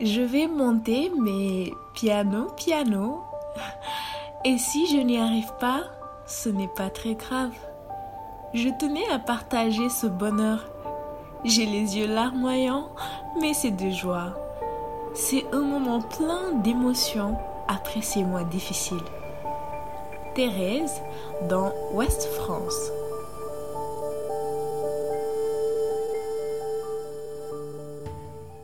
Je vais monter, mais piano, piano. Et si je n'y arrive pas, ce n'est pas très grave. Je tenais à partager ce bonheur. J'ai les yeux larmoyants, mais c'est de joie. C'est un moment plein d'émotions après ces mois difficiles. Thérèse dans Ouest France.